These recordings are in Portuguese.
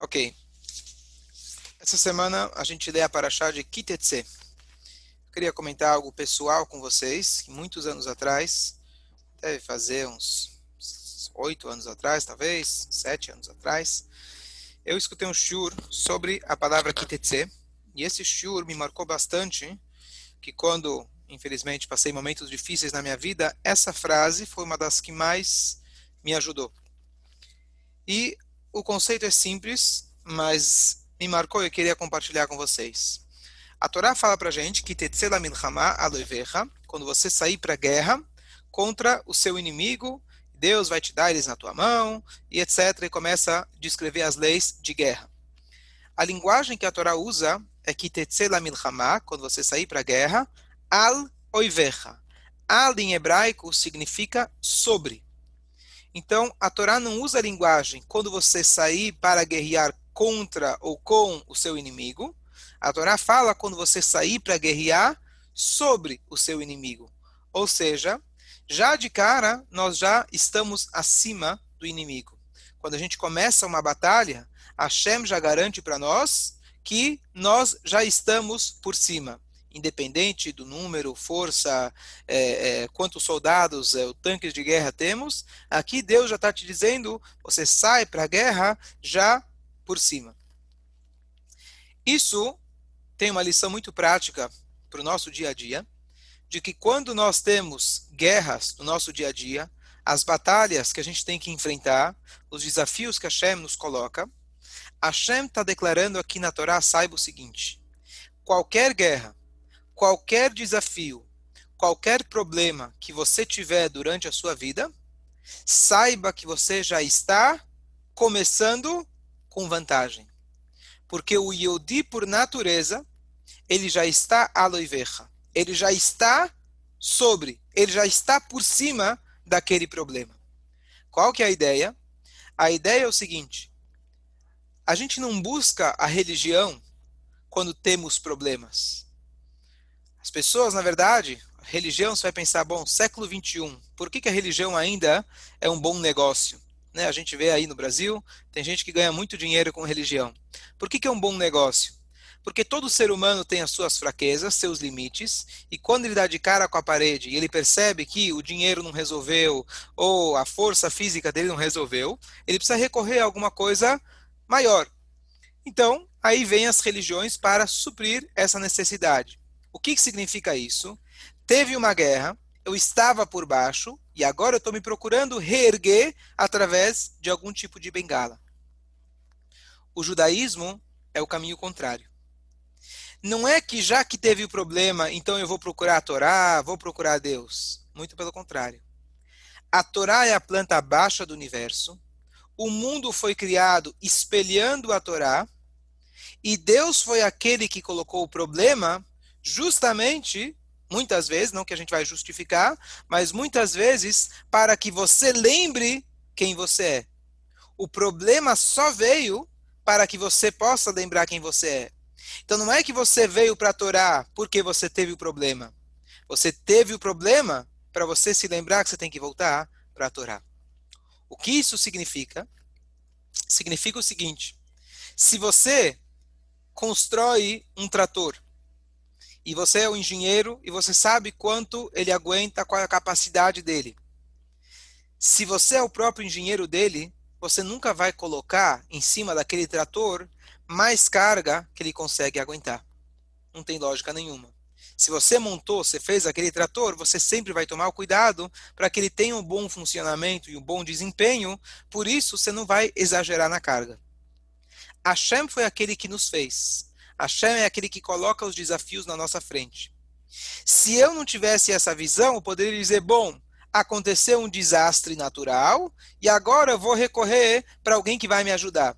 Ok. Essa semana a gente lê a Paraxá de Kitetse. Eu queria comentar algo pessoal com vocês, que muitos anos atrás, deve fazer uns oito anos atrás, talvez, sete anos atrás, eu escutei um shur sobre a palavra Kitetse, e esse shur me marcou bastante, que quando, infelizmente, passei momentos difíceis na minha vida, essa frase foi uma das que mais me ajudou. E o conceito é simples, mas me marcou e eu queria compartilhar com vocês. A Torá fala pra gente que quando você sair para a guerra contra o seu inimigo, Deus vai te dar eles na tua mão, e etc. E começa a descrever as leis de guerra. A linguagem que a Torá usa é que quando você sair para a guerra, al oivecha. Al em hebraico significa sobre. Então, a Torá não usa a linguagem quando você sair para guerrear contra ou com o seu inimigo. A Torá fala quando você sair para guerrear sobre o seu inimigo. Ou seja, já de cara, nós já estamos acima do inimigo. Quando a gente começa uma batalha, Hashem já garante para nós que nós já estamos por cima independente do número, força, é, é, quantos soldados, é, tanques de guerra temos, aqui Deus já está te dizendo, você sai para a guerra já por cima. Isso tem uma lição muito prática para o nosso dia a dia, de que quando nós temos guerras no nosso dia a dia, as batalhas que a gente tem que enfrentar, os desafios que a Hashem nos coloca, Hashem está declarando aqui na Torá, saiba o seguinte, qualquer guerra, qualquer desafio, qualquer problema que você tiver durante a sua vida, saiba que você já está começando com vantagem. Porque o Yodi, por natureza, ele já está aloiveja. Ele já está sobre, ele já está por cima daquele problema. Qual que é a ideia? A ideia é o seguinte: a gente não busca a religião quando temos problemas. As pessoas, na verdade, religião, você vai pensar, bom, século 21, por que, que a religião ainda é um bom negócio? Né? A gente vê aí no Brasil, tem gente que ganha muito dinheiro com religião. Por que, que é um bom negócio? Porque todo ser humano tem as suas fraquezas, seus limites, e quando ele dá de cara com a parede e ele percebe que o dinheiro não resolveu, ou a força física dele não resolveu, ele precisa recorrer a alguma coisa maior. Então, aí vem as religiões para suprir essa necessidade. O que, que significa isso? Teve uma guerra, eu estava por baixo e agora eu estou me procurando reerguer através de algum tipo de bengala. O judaísmo é o caminho contrário. Não é que já que teve o problema, então eu vou procurar a Torá, vou procurar Deus. Muito pelo contrário. A Torá é a planta baixa do universo. O mundo foi criado espelhando a Torá. E Deus foi aquele que colocou o problema justamente, muitas vezes, não que a gente vai justificar, mas muitas vezes para que você lembre quem você é. O problema só veio para que você possa lembrar quem você é. Então não é que você veio para Torá porque você teve o problema. Você teve o problema para você se lembrar que você tem que voltar para Torá. O que isso significa? Significa o seguinte: se você constrói um trator e você é o engenheiro e você sabe quanto ele aguenta, qual é a capacidade dele. Se você é o próprio engenheiro dele, você nunca vai colocar em cima daquele trator mais carga que ele consegue aguentar. Não tem lógica nenhuma. Se você montou, você fez aquele trator, você sempre vai tomar o cuidado para que ele tenha um bom funcionamento e um bom desempenho, por isso você não vai exagerar na carga. Hashem foi aquele que nos fez. Hashem é aquele que coloca os desafios na nossa frente. Se eu não tivesse essa visão, eu poderia dizer: bom, aconteceu um desastre natural e agora eu vou recorrer para alguém que vai me ajudar.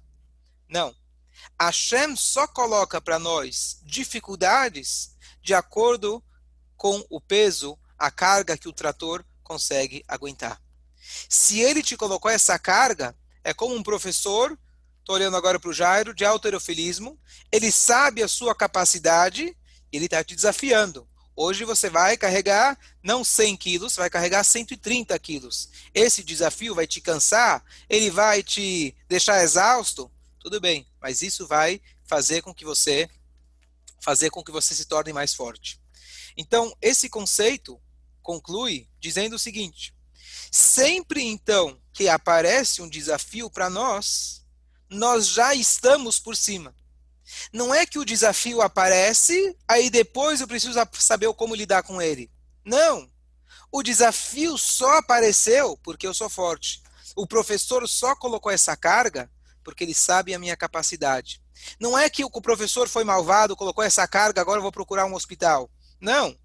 Não. Hashem só coloca para nós dificuldades de acordo com o peso, a carga que o trator consegue aguentar. Se ele te colocou essa carga, é como um professor estou olhando agora para o Jairo, de autorofilismo, ele sabe a sua capacidade, ele está te desafiando. Hoje você vai carregar não 100 quilos, vai carregar 130 quilos. Esse desafio vai te cansar, ele vai te deixar exausto. tudo bem, mas isso vai fazer com que você fazer com que você se torne mais forte. Então, esse conceito conclui dizendo o seguinte: sempre então que aparece um desafio para nós, nós já estamos por cima. Não é que o desafio aparece, aí depois eu preciso saber como lidar com ele. Não. O desafio só apareceu porque eu sou forte. O professor só colocou essa carga porque ele sabe a minha capacidade. Não é que o professor foi malvado, colocou essa carga, agora eu vou procurar um hospital. Não.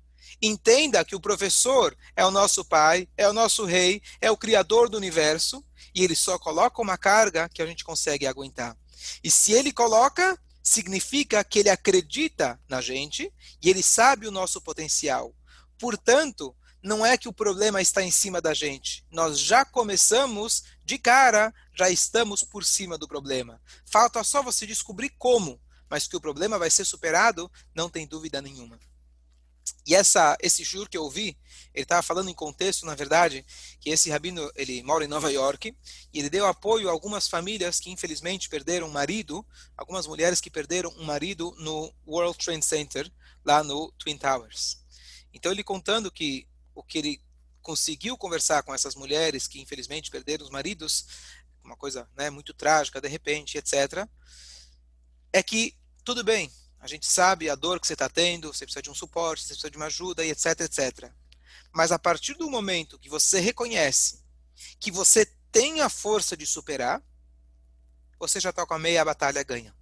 Entenda que o professor é o nosso pai, é o nosso rei, é o criador do universo, e ele só coloca uma carga que a gente consegue aguentar. E se ele coloca, significa que ele acredita na gente e ele sabe o nosso potencial. Portanto, não é que o problema está em cima da gente. Nós já começamos de cara, já estamos por cima do problema. Falta só você descobrir como, mas que o problema vai ser superado, não tem dúvida nenhuma. E essa, esse juro que eu ouvi, ele estava falando em contexto, na verdade, que esse rabino ele mora em Nova York e ele deu apoio a algumas famílias que infelizmente perderam um marido, algumas mulheres que perderam um marido no World Trade Center lá no Twin Towers. Então ele contando que o que ele conseguiu conversar com essas mulheres que infelizmente perderam os maridos, uma coisa né, muito trágica de repente, etc. É que tudo bem, a gente sabe a dor que você está tendo, você precisa de um suporte, você precisa de uma ajuda, e etc, etc. Mas a partir do momento que você reconhece que você tem a força de superar, você já está com a meia batalha ganha.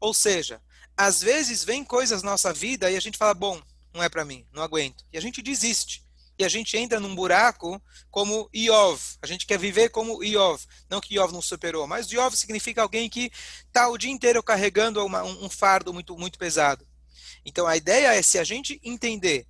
Ou seja, às vezes vem coisas na nossa vida e a gente fala, bom, não é para mim, não aguento. E a gente desiste e a gente entra num buraco como Iov. A gente quer viver como Iov. Não que Iov não superou, mas Iov significa alguém que está o dia inteiro carregando uma, um, um fardo muito, muito pesado. Então a ideia é se a gente entender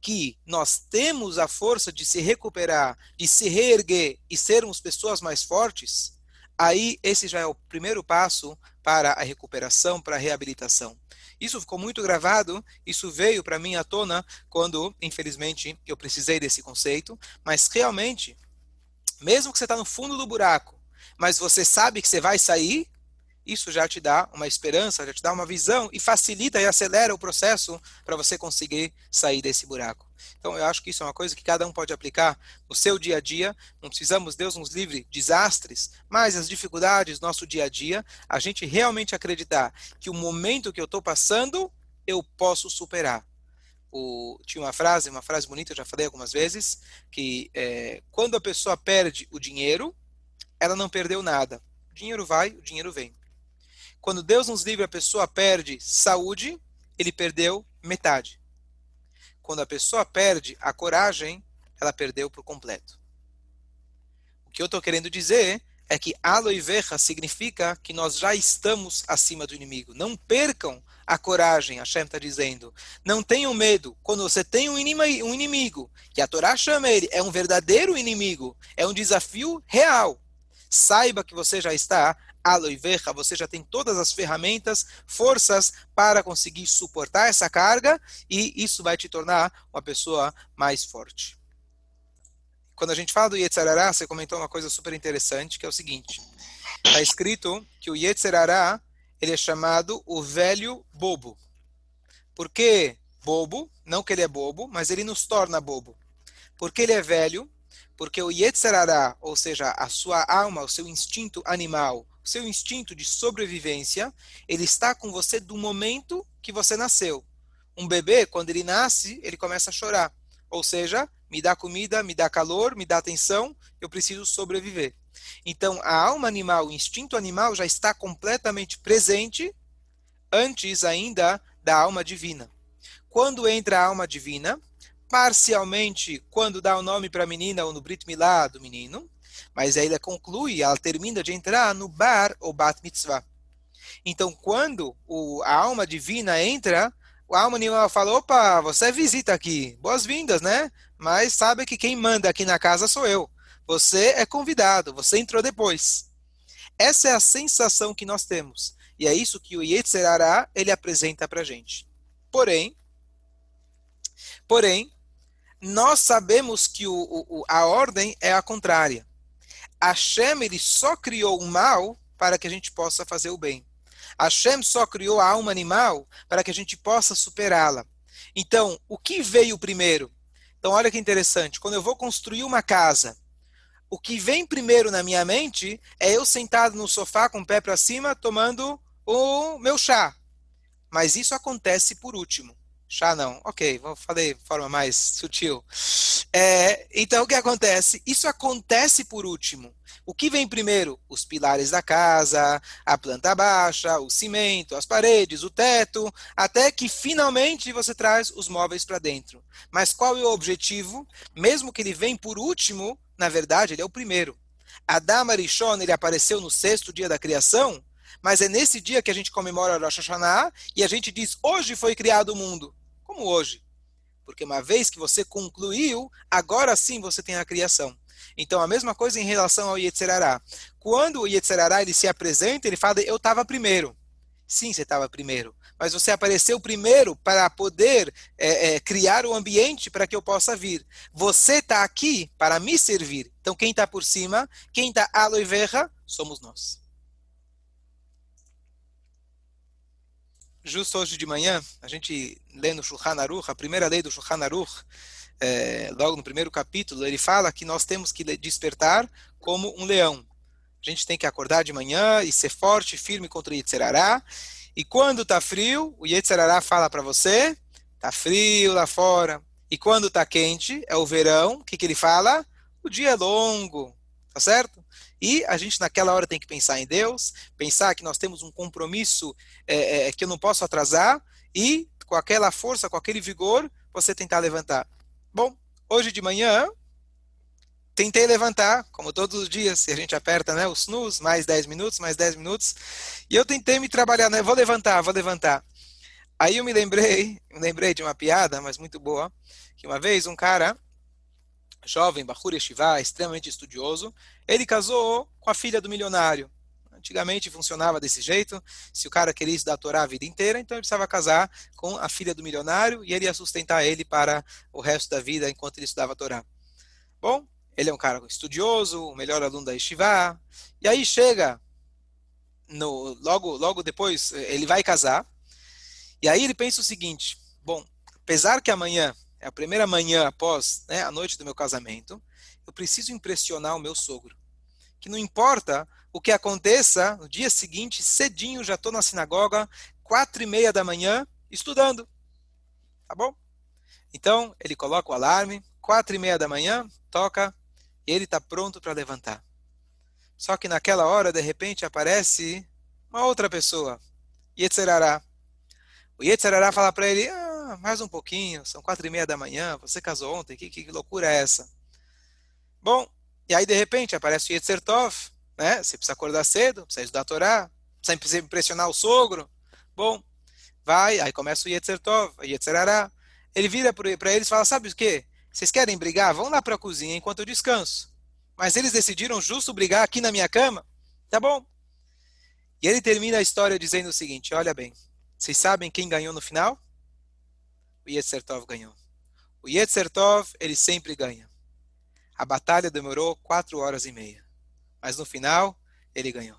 que nós temos a força de se recuperar, de se reerguer e sermos pessoas mais fortes, aí esse já é o primeiro passo para a recuperação, para a reabilitação. Isso ficou muito gravado, isso veio para mim à tona quando, infelizmente, eu precisei desse conceito, mas realmente, mesmo que você está no fundo do buraco, mas você sabe que você vai sair, isso já te dá uma esperança, já te dá uma visão e facilita e acelera o processo para você conseguir sair desse buraco. Então, eu acho que isso é uma coisa que cada um pode aplicar no seu dia a dia. Não precisamos, Deus nos livre, desastres, mas as dificuldades do nosso dia a dia, a gente realmente acreditar que o momento que eu estou passando, eu posso superar. O, tinha uma frase, uma frase bonita, eu já falei algumas vezes, que é, quando a pessoa perde o dinheiro, ela não perdeu nada. O dinheiro vai, o dinheiro vem. Quando Deus nos livre, a pessoa perde saúde, ele perdeu metade. Quando a pessoa perde a coragem, ela perdeu por completo. O que eu estou querendo dizer é que aloiveja significa que nós já estamos acima do inimigo. Não percam a coragem, Hashem está dizendo. Não tenham medo. Quando você tem um inimigo, um inimigo, que a Torá chama ele, é um verdadeiro inimigo, é um desafio real. Saiba que você já está aloiveja, você já tem todas as ferramentas, forças para conseguir suportar essa carga e isso vai te tornar uma pessoa mais forte. Quando a gente fala do Yetzirará, você comentou uma coisa super interessante, que é o seguinte. Está escrito que o Yetzirará, ele é chamado o velho bobo. Por que bobo? Não que ele é bobo, mas ele nos torna bobo. Porque ele é velho, porque o Yetzirará, ou seja, a sua alma, o seu instinto animal, seu instinto de sobrevivência, ele está com você do momento que você nasceu. Um bebê, quando ele nasce, ele começa a chorar. Ou seja, me dá comida, me dá calor, me dá atenção, eu preciso sobreviver. Então, a alma animal, o instinto animal já está completamente presente antes ainda da alma divina. Quando entra a alma divina, parcialmente quando dá o nome para a menina ou no Brit Milá do menino, mas aí ela conclui, ela termina de entrar no bar ou bat mitzvah. Então, quando o, a alma divina entra, a alma animal fala: opa, você é visita aqui, boas-vindas, né? Mas sabe que quem manda aqui na casa sou eu. Você é convidado, você entrou depois. Essa é a sensação que nós temos. E é isso que o Yetzerará, ele apresenta para gente. Porém, porém, nós sabemos que o, o, a ordem é a contrária. Hashem ele só criou o mal para que a gente possa fazer o bem. Hashem só criou a alma animal para que a gente possa superá-la. Então, o que veio primeiro? Então, olha que interessante. Quando eu vou construir uma casa, o que vem primeiro na minha mente é eu sentado no sofá com o pé para cima, tomando o meu chá. Mas isso acontece por último. Chá não. Ok, vou falei de forma mais sutil. É, então, o que acontece? Isso acontece por último. O que vem primeiro? Os pilares da casa, a planta baixa, o cimento, as paredes, o teto, até que finalmente você traz os móveis para dentro. Mas qual é o objetivo? Mesmo que ele vem por último, na verdade, ele é o primeiro. Adam Arishon, ele apareceu no sexto dia da criação, mas é nesse dia que a gente comemora Rosh Hashanah e a gente diz, hoje foi criado o mundo. Como hoje? Porque uma vez que você concluiu, agora sim você tem a criação. Então, a mesma coisa em relação ao Yetzerará. Quando o Yetzerará ele se apresenta, ele fala, eu estava primeiro. Sim, você estava primeiro. Mas você apareceu primeiro para poder é, é, criar o ambiente para que eu possa vir. Você está aqui para me servir. Então, quem está por cima, quem está aloe vera, somos nós. Justo hoje de manhã, a gente lê no Shulchan Aruch, a primeira lei do Shulchan Aruch, é, logo no primeiro capítulo, ele fala que nós temos que despertar como um leão. A gente tem que acordar de manhã e ser forte, firme contra o Yetzerará. E quando está frio, o Yetzerará fala para você, está frio lá fora. E quando está quente, é o verão, o que, que ele fala? O dia é longo, tá certo? E a gente naquela hora tem que pensar em Deus, pensar que nós temos um compromisso é, é, que eu não posso atrasar e com aquela força, com aquele vigor, você tentar levantar. Bom, hoje de manhã, tentei levantar, como todos os dias, se a gente aperta né, o snooze, mais 10 minutos, mais 10 minutos, e eu tentei me trabalhar, né, vou levantar, vou levantar. Aí eu me lembrei, me lembrei de uma piada, mas muito boa, que uma vez um cara, jovem, Bahur Yeshiva, extremamente estudioso, ele casou com a filha do milionário. Antigamente funcionava desse jeito. Se o cara queria estudar a Torá a vida inteira, então ele precisava casar com a filha do milionário e ele ia sustentar ele para o resto da vida enquanto ele estudava a Torá. Bom, ele é um cara estudioso, o melhor aluno da Yeshiva. E aí chega, no, logo, logo depois, ele vai casar. E aí ele pensa o seguinte: bom, apesar que amanhã é a primeira manhã após né, a noite do meu casamento, eu preciso impressionar o meu sogro. Que não importa o que aconteça, no dia seguinte, cedinho, já estou na sinagoga, quatro e meia da manhã, estudando. Tá bom? Então, ele coloca o alarme, quatro e meia da manhã, toca, e ele está pronto para levantar. Só que naquela hora, de repente, aparece uma outra pessoa, Yetzerará. O Yetzerará fala para ele, ah, mais um pouquinho, são quatro e meia da manhã, você casou ontem, que, que loucura é essa? Bom, e aí de repente aparece o Yetzer Tov, né? Você precisa acordar cedo, precisa estudar a Torá, precisa impressionar o sogro. Bom, vai, aí começa o Yetzer Tov, Yetzer Ará. Ele vira para eles e fala, sabe o quê? Vocês querem brigar? Vão lá para a cozinha enquanto eu descanso. Mas eles decidiram justo brigar aqui na minha cama? Tá bom. E ele termina a história dizendo o seguinte, olha bem, vocês sabem quem ganhou no final? O Yetzer Tov ganhou. O Yetzer Tov, ele sempre ganha. A batalha demorou quatro horas e meia mas no final ele ganhou.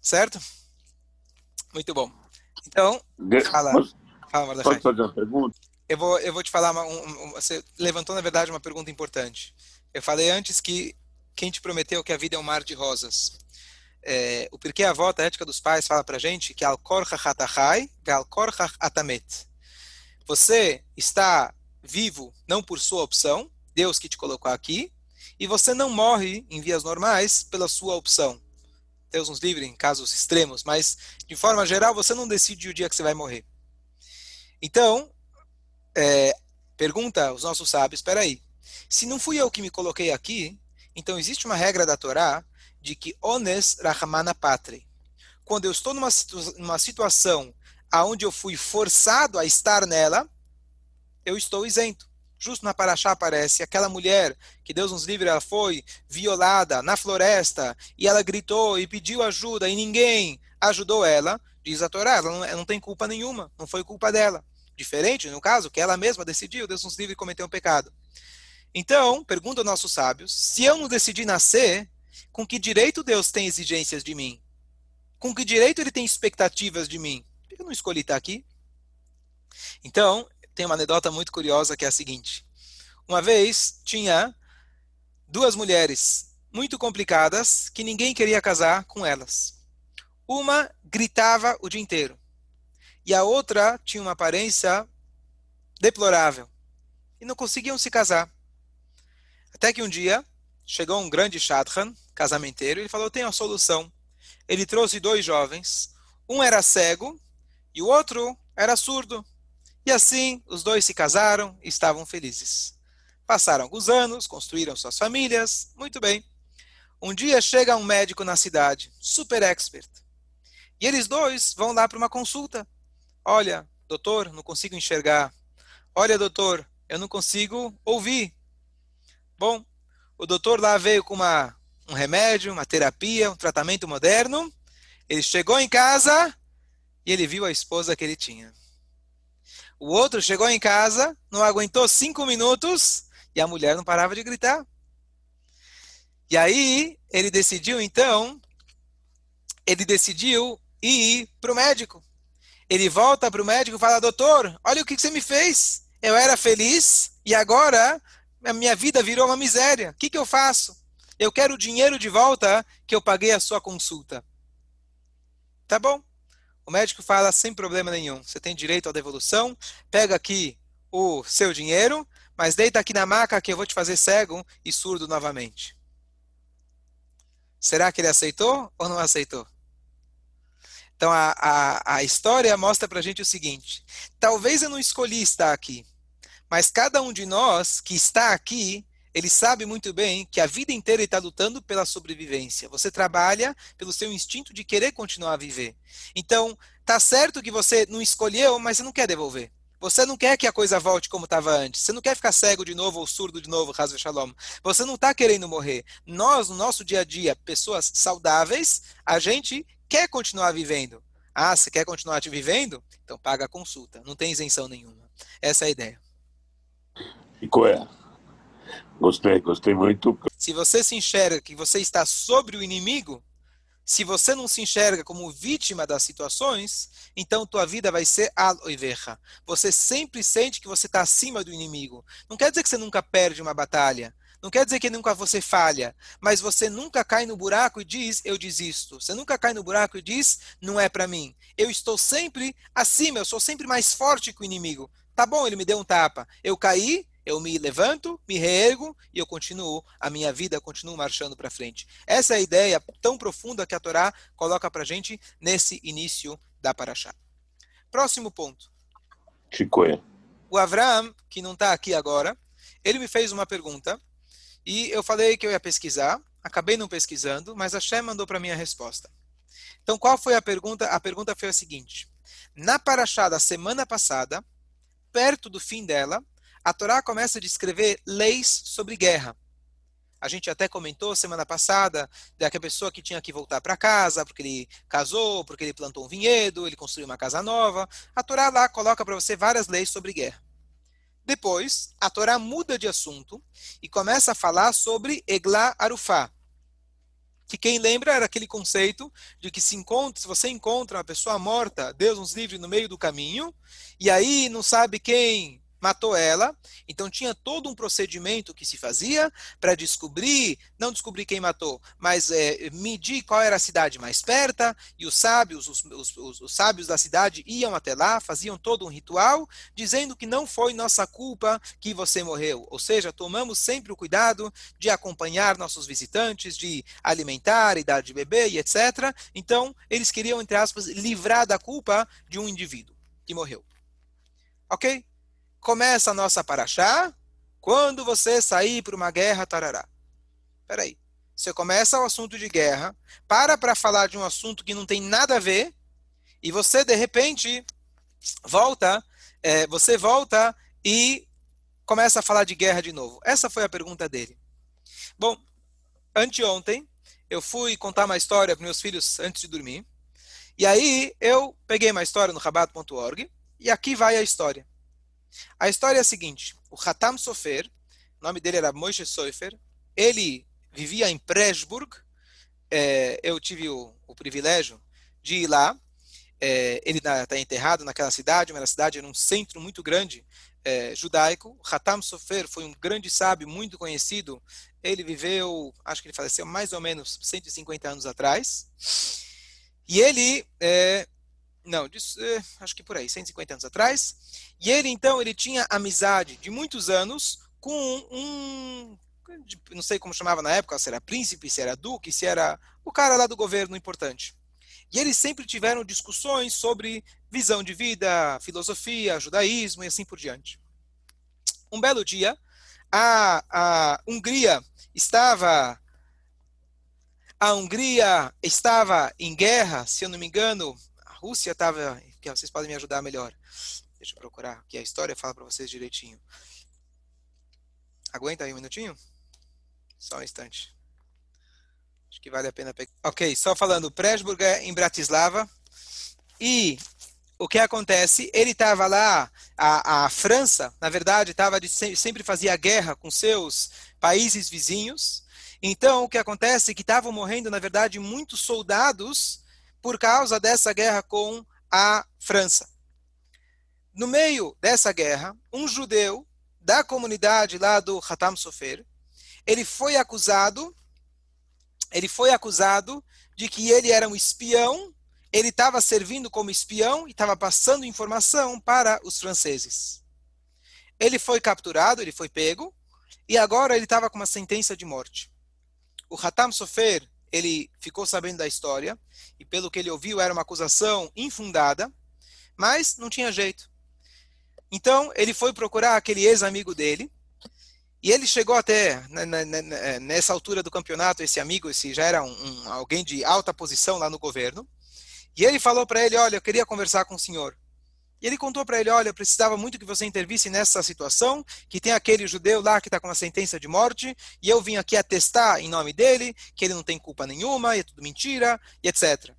Certo? Muito bom. Então, fala, fala Pode fazer uma pergunta? Eu vou, eu vou te falar, uma, um, você levantou na verdade uma pergunta importante. Eu falei antes que quem te prometeu que a vida é um mar de rosas. É, o porquê a volta a ética dos pais fala pra gente que al-korcha hatachai al-korcha atamet. Você está vivo não por sua opção, Deus que te colocou aqui, e você não morre em vias normais pela sua opção. Deus nos livre em casos extremos, mas de forma geral você não decide o dia que você vai morrer. Então, é, pergunta os nossos sábios, espera aí, se não fui eu que me coloquei aqui, então existe uma regra da Torá de que ones rahmana patre. Quando eu estou numa, numa situação aonde eu fui forçado a estar nela, eu estou isento justo na Paraxá aparece aquela mulher que Deus nos livre, ela foi violada na floresta e ela gritou e pediu ajuda e ninguém ajudou ela, diz a Torá, ela não, ela não tem culpa nenhuma, não foi culpa dela. Diferente, no caso, que ela mesma decidiu, Deus nos livre cometer um pecado. Então, pergunta aos nossos sábios, se eu não decidi nascer, Com que direito Deus tem exigências de mim? Com que direito ele tem expectativas de mim? Por que eu não escolhi estar aqui? Então, tem uma anedota muito curiosa que é a seguinte. Uma vez tinha duas mulheres muito complicadas que ninguém queria casar com elas. Uma gritava o dia inteiro e a outra tinha uma aparência deplorável e não conseguiam se casar. Até que um dia chegou um grande shadchan, casamenteiro, ele falou: tem uma solução. Ele trouxe dois jovens, um era cego e o outro era surdo. E assim os dois se casaram e estavam felizes. Passaram alguns anos, construíram suas famílias, muito bem. Um dia chega um médico na cidade, super expert. E eles dois vão lá para uma consulta. Olha, doutor, não consigo enxergar. Olha, doutor, eu não consigo ouvir. Bom, o doutor lá veio com uma, um remédio, uma terapia, um tratamento moderno. Ele chegou em casa e ele viu a esposa que ele tinha. O outro chegou em casa, não aguentou cinco minutos e a mulher não parava de gritar. E aí ele decidiu então, ele decidiu ir para o médico. Ele volta para o médico e fala: Doutor, olha o que você me fez. Eu era feliz e agora a minha vida virou uma miséria. O que, que eu faço? Eu quero o dinheiro de volta que eu paguei a sua consulta. Tá bom. O médico fala sem problema nenhum. Você tem direito à devolução. Pega aqui o seu dinheiro, mas deita aqui na maca que eu vou te fazer cego e surdo novamente. Será que ele aceitou ou não aceitou? Então a, a, a história mostra para a gente o seguinte: talvez eu não escolhi estar aqui, mas cada um de nós que está aqui, ele sabe muito bem que a vida inteira ele está lutando pela sobrevivência. Você trabalha pelo seu instinto de querer continuar a viver. Então, tá certo que você não escolheu, mas você não quer devolver. Você não quer que a coisa volte como estava antes. Você não quer ficar cego de novo ou surdo de novo, Hazve Shalom. Você não está querendo morrer. Nós, no nosso dia a dia, pessoas saudáveis, a gente quer continuar vivendo. Ah, você quer continuar te vivendo? Então paga a consulta. Não tem isenção nenhuma. Essa é a ideia. Ficou é. Gostei, gostei muito. Se você se enxerga que você está sobre o inimigo, se você não se enxerga como vítima das situações, então tua vida vai ser aloiverra. Você sempre sente que você está acima do inimigo. Não quer dizer que você nunca perde uma batalha. Não quer dizer que nunca você falha, mas você nunca cai no buraco e diz, eu desisto. Você nunca cai no buraco e diz, não é para mim. Eu estou sempre acima, eu sou sempre mais forte que o inimigo. Tá bom, ele me deu um tapa. Eu caí, eu me levanto, me reergo e eu continuo a minha vida, continuo marchando para frente. Essa é a ideia tão profunda que a Torá coloca para gente nesse início da Paraxá. Próximo ponto. Chicoia. O Avram, que não está aqui agora, ele me fez uma pergunta e eu falei que eu ia pesquisar, acabei não pesquisando, mas a Shem mandou para mim a resposta. Então, qual foi a pergunta? A pergunta foi a seguinte: Na Paraxá da semana passada, perto do fim dela, a Torá começa a descrever leis sobre guerra. A gente até comentou semana passada daquela pessoa que tinha que voltar para casa porque ele casou, porque ele plantou um vinhedo, ele construiu uma casa nova. A Torá lá coloca para você várias leis sobre guerra. Depois, a Torá muda de assunto e começa a falar sobre Eglá Arufá. Que quem lembra era aquele conceito de que se, encontra, se você encontra uma pessoa morta, Deus nos livre no meio do caminho, e aí não sabe quem matou ela. Então tinha todo um procedimento que se fazia para descobrir, não descobrir quem matou, mas é, medir qual era a cidade mais perto. E os sábios, os, os, os, os sábios da cidade iam até lá, faziam todo um ritual, dizendo que não foi nossa culpa que você morreu. Ou seja, tomamos sempre o cuidado de acompanhar nossos visitantes, de alimentar e dar de beber e etc. Então eles queriam entre aspas livrar da culpa de um indivíduo que morreu. Ok? Começa a nossa paraxá quando você sair para uma guerra, tarará. Peraí. Você começa o assunto de guerra, para para falar de um assunto que não tem nada a ver, e você, de repente, volta, é, você volta e começa a falar de guerra de novo. Essa foi a pergunta dele. Bom, anteontem, eu fui contar uma história para meus filhos antes de dormir, e aí eu peguei uma história no rabat.org, e aqui vai a história. A história é a seguinte: o Hatam Sofer, o nome dele era Moshe Sofer, ele vivia em Presburg, é, eu tive o, o, privilégio de ir lá. É, ele está enterrado naquela cidade, mas a cidade era um centro muito grande é, judaico. Hatam Sofer foi um grande sábio, muito conhecido. Ele viveu, acho que ele faleceu mais ou menos 150 anos atrás. E ele, é, não, disso, é, acho que por aí, 150 anos atrás. E ele, então, ele tinha amizade de muitos anos com um, não sei como chamava na época, se era príncipe, se era duque, se era o cara lá do governo importante. E eles sempre tiveram discussões sobre visão de vida, filosofia, judaísmo e assim por diante. Um belo dia, a, a Hungria estava a Hungria estava em guerra, se eu não me engano, Rússia estava, que vocês podem me ajudar melhor. Deixa eu procurar aqui a história, fala para vocês direitinho. Aguenta aí um minutinho? Só um instante. Acho que vale a pena pegar. Ok, só falando, Presburg é em Bratislava. E o que acontece? Ele estava lá, a, a, França, na verdade, estava sempre fazia guerra com seus países vizinhos. Então, o que acontece é que estavam morrendo, na verdade, muitos soldados por causa dessa guerra com a França. No meio dessa guerra, um judeu da comunidade lá do Hatam Sofer, ele foi acusado, ele foi acusado de que ele era um espião, ele estava servindo como espião e estava passando informação para os franceses. Ele foi capturado, ele foi pego, e agora ele estava com uma sentença de morte. O Hatam Sofer, ele ficou sabendo da história, e pelo que ele ouviu era uma acusação infundada, mas não tinha jeito. Então, ele foi procurar aquele ex-amigo dele, e ele chegou até, né, né, né, nessa altura do campeonato, esse amigo, esse já era um, um, alguém de alta posição lá no governo, e ele falou para ele, olha, eu queria conversar com o senhor. E ele contou para ele, olha, eu precisava muito que você intervisse nessa situação, que tem aquele judeu lá que está com uma sentença de morte, e eu vim aqui atestar em nome dele que ele não tem culpa nenhuma, e é tudo mentira, e etc.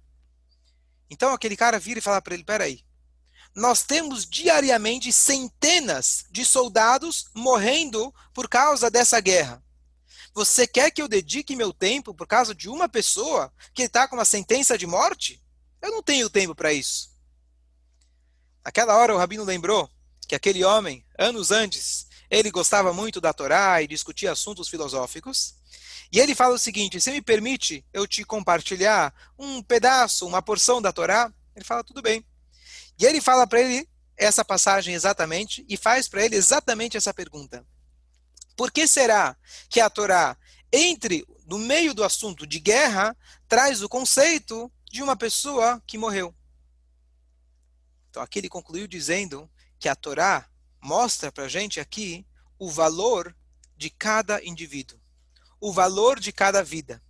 Então aquele cara vira e fala para ele, peraí, nós temos diariamente centenas de soldados morrendo por causa dessa guerra. Você quer que eu dedique meu tempo por causa de uma pessoa que está com uma sentença de morte? Eu não tenho tempo para isso. Naquela hora o rabino lembrou que aquele homem, anos antes, ele gostava muito da Torá e discutia assuntos filosóficos. E ele fala o seguinte: se me permite eu te compartilhar um pedaço, uma porção da Torá? Ele fala, tudo bem. E ele fala para ele essa passagem exatamente e faz para ele exatamente essa pergunta. Por que será que a Torá, entre no meio do assunto de guerra, traz o conceito de uma pessoa que morreu? Então aqui ele concluiu dizendo que a Torá mostra para a gente aqui o valor de cada indivíduo, o valor de cada vida.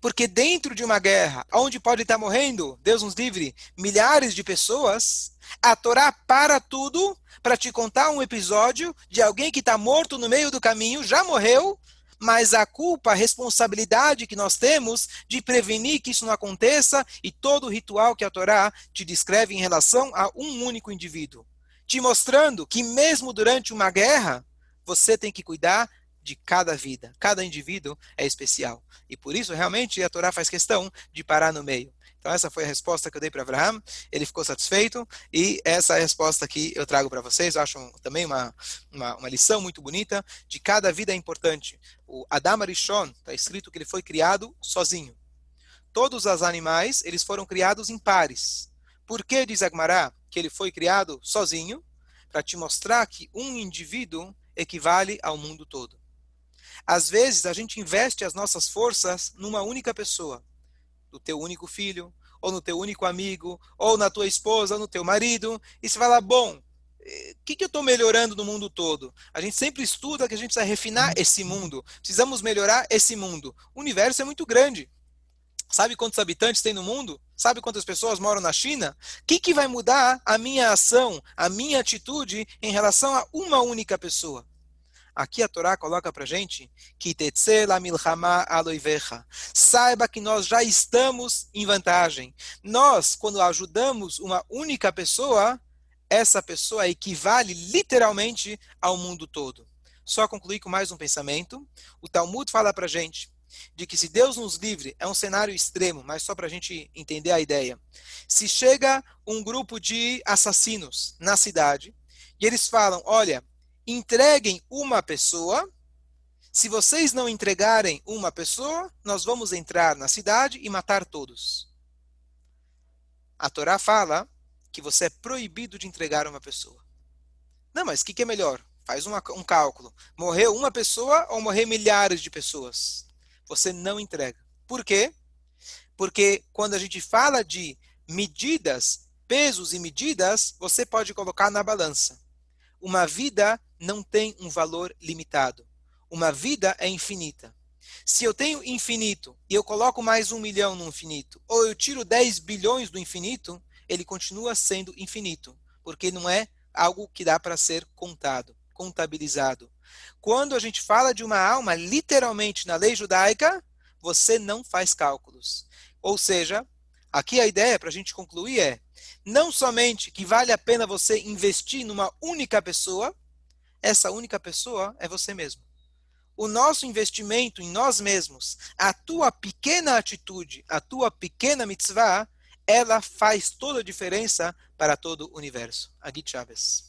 Porque dentro de uma guerra, onde pode estar morrendo, Deus nos livre, milhares de pessoas, a Torá para tudo para te contar um episódio de alguém que está morto no meio do caminho, já morreu, mas a culpa, a responsabilidade que nós temos de prevenir que isso não aconteça e todo o ritual que a Torá te descreve em relação a um único indivíduo. Te mostrando que mesmo durante uma guerra, você tem que cuidar de cada vida. Cada indivíduo é especial. E por isso, realmente, a Torá faz questão de parar no meio. Então, essa foi a resposta que eu dei para Abraham. Ele ficou satisfeito. E essa é a resposta que eu trago para vocês. Eu acho também uma, uma, uma, lição muito bonita. De cada vida é importante. O Adam Arishon, está escrito que ele foi criado sozinho. Todos os animais, eles foram criados em pares. Por que, diz Agmará, que ele foi criado sozinho? Para te mostrar que um indivíduo equivale ao mundo todo. Às vezes a gente investe as nossas forças numa única pessoa, no teu único filho, ou no teu único amigo, ou na tua esposa, ou no teu marido, e você fala, bom, o eh, que, que eu estou melhorando no mundo todo? A gente sempre estuda que a gente precisa refinar esse mundo, precisamos melhorar esse mundo. O universo é muito grande. Sabe quantos habitantes tem no mundo? Sabe quantas pessoas moram na China? O que, que vai mudar a minha ação, a minha atitude em relação a uma única pessoa? Aqui a Torá coloca para gente que. Saiba que nós já estamos em vantagem. Nós, quando ajudamos uma única pessoa, essa pessoa equivale literalmente ao mundo todo. Só concluir com mais um pensamento. O Talmud fala para gente de que se Deus nos livre, é um cenário extremo, mas só para a gente entender a ideia. Se chega um grupo de assassinos na cidade e eles falam: olha, entreguem uma pessoa. Se vocês não entregarem uma pessoa, nós vamos entrar na cidade e matar todos. A Torá fala que você é proibido de entregar uma pessoa. Não, mas o que, que, é melhor? Faz uma, um cálculo. Morreu uma pessoa ou morrer milhares de pessoas? Você não entrega. Por quê? Porque quando a gente fala de medidas, pesos e medidas, você pode colocar na balança. Uma vida não tem um valor limitado. Uma vida é infinita. Se eu tenho infinito e eu coloco mais um milhão no infinito, ou eu tiro 10 bilhões do infinito, ele continua sendo infinito, porque não é algo que dá para ser contado, contabilizado. Quando a gente fala de uma alma, literalmente na lei judaica, você não faz cálculos. Ou seja, aqui a ideia para a gente concluir é não somente que vale a pena você investir numa única pessoa, essa única pessoa é você mesmo. O nosso investimento em nós mesmos, a tua pequena atitude, a tua pequena mitzvah, ela faz toda a diferença para todo o universo. Agui Chaves.